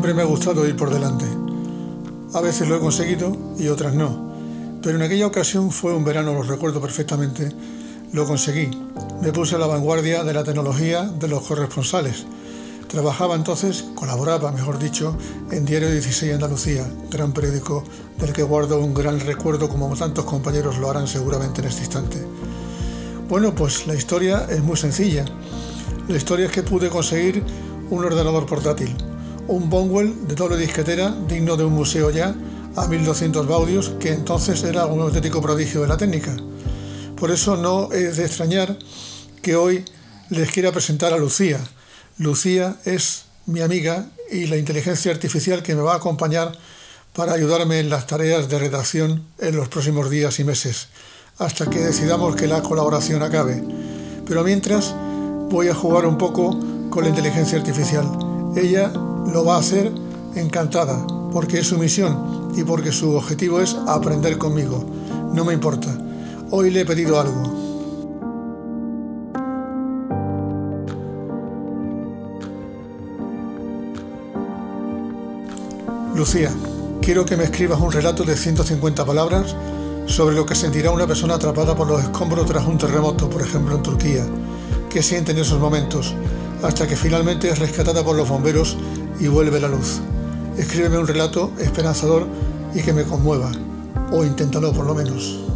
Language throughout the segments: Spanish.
Siempre me ha gustado ir por delante. A veces lo he conseguido y otras no. Pero en aquella ocasión fue un verano, lo recuerdo perfectamente. Lo conseguí. Me puse a la vanguardia de la tecnología de los corresponsales. Trabajaba entonces, colaboraba, mejor dicho, en Diario 16 Andalucía, gran periódico del que guardo un gran recuerdo como tantos compañeros lo harán seguramente en este instante. Bueno, pues la historia es muy sencilla. La historia es que pude conseguir un ordenador portátil, un Bonwell de doble disquetera digno de un museo ya, a 1200 baudios, que entonces era un auténtico prodigio de la técnica. Por eso no es de extrañar que hoy les quiera presentar a Lucía. Lucía es mi amiga y la inteligencia artificial que me va a acompañar para ayudarme en las tareas de redacción en los próximos días y meses, hasta que decidamos que la colaboración acabe. Pero mientras voy a jugar un poco con la inteligencia artificial. Ella lo va a hacer encantada, porque es su misión y porque su objetivo es aprender conmigo. No me importa. Hoy le he pedido algo. Lucía, quiero que me escribas un relato de 150 palabras sobre lo que sentirá una persona atrapada por los escombros tras un terremoto, por ejemplo en Turquía. ¿Qué siente en esos momentos? Hasta que finalmente es rescatada por los bomberos y vuelve la luz. Escríbeme un relato esperanzador y que me conmueva, o inténtalo por lo menos.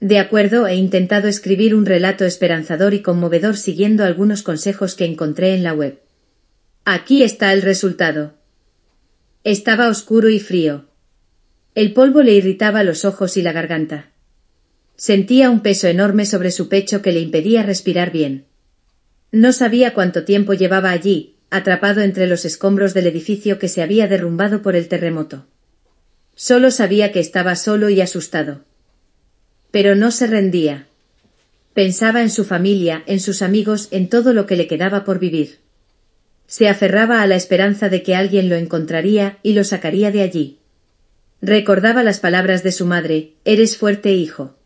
De acuerdo, he intentado escribir un relato esperanzador y conmovedor siguiendo algunos consejos que encontré en la web. Aquí está el resultado. Estaba oscuro y frío. El polvo le irritaba los ojos y la garganta. Sentía un peso enorme sobre su pecho que le impedía respirar bien. No sabía cuánto tiempo llevaba allí, atrapado entre los escombros del edificio que se había derrumbado por el terremoto. Solo sabía que estaba solo y asustado. Pero no se rendía. Pensaba en su familia, en sus amigos, en todo lo que le quedaba por vivir. Se aferraba a la esperanza de que alguien lo encontraría y lo sacaría de allí. Recordaba las palabras de su madre, Eres fuerte, hijo.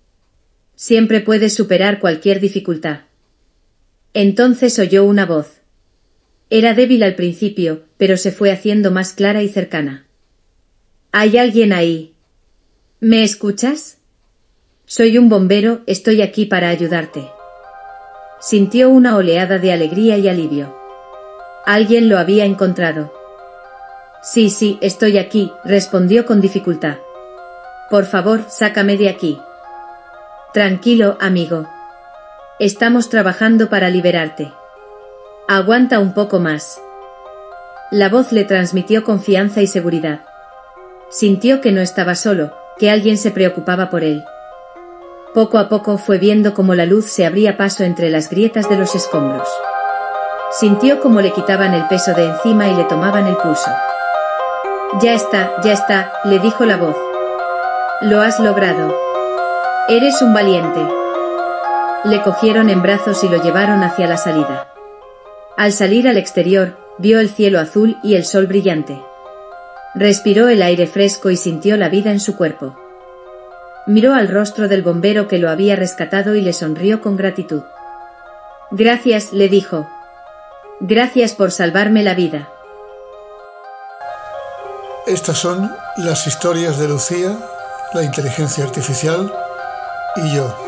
Siempre puedes superar cualquier dificultad. Entonces oyó una voz. Era débil al principio, pero se fue haciendo más clara y cercana. Hay alguien ahí. ¿Me escuchas? Soy un bombero, estoy aquí para ayudarte. Sintió una oleada de alegría y alivio. Alguien lo había encontrado. Sí, sí, estoy aquí, respondió con dificultad. Por favor, sácame de aquí. Tranquilo, amigo. Estamos trabajando para liberarte. Aguanta un poco más. La voz le transmitió confianza y seguridad. Sintió que no estaba solo, que alguien se preocupaba por él. Poco a poco fue viendo cómo la luz se abría paso entre las grietas de los escombros. Sintió cómo le quitaban el peso de encima y le tomaban el pulso. Ya está, ya está, le dijo la voz. Lo has logrado. Eres un valiente. Le cogieron en brazos y lo llevaron hacia la salida. Al salir al exterior, vio el cielo azul y el sol brillante. Respiró el aire fresco y sintió la vida en su cuerpo. Miró al rostro del bombero que lo había rescatado y le sonrió con gratitud. Gracias, le dijo. Gracias por salvarme la vida. Estas son las historias de Lucía, la inteligencia artificial y yo.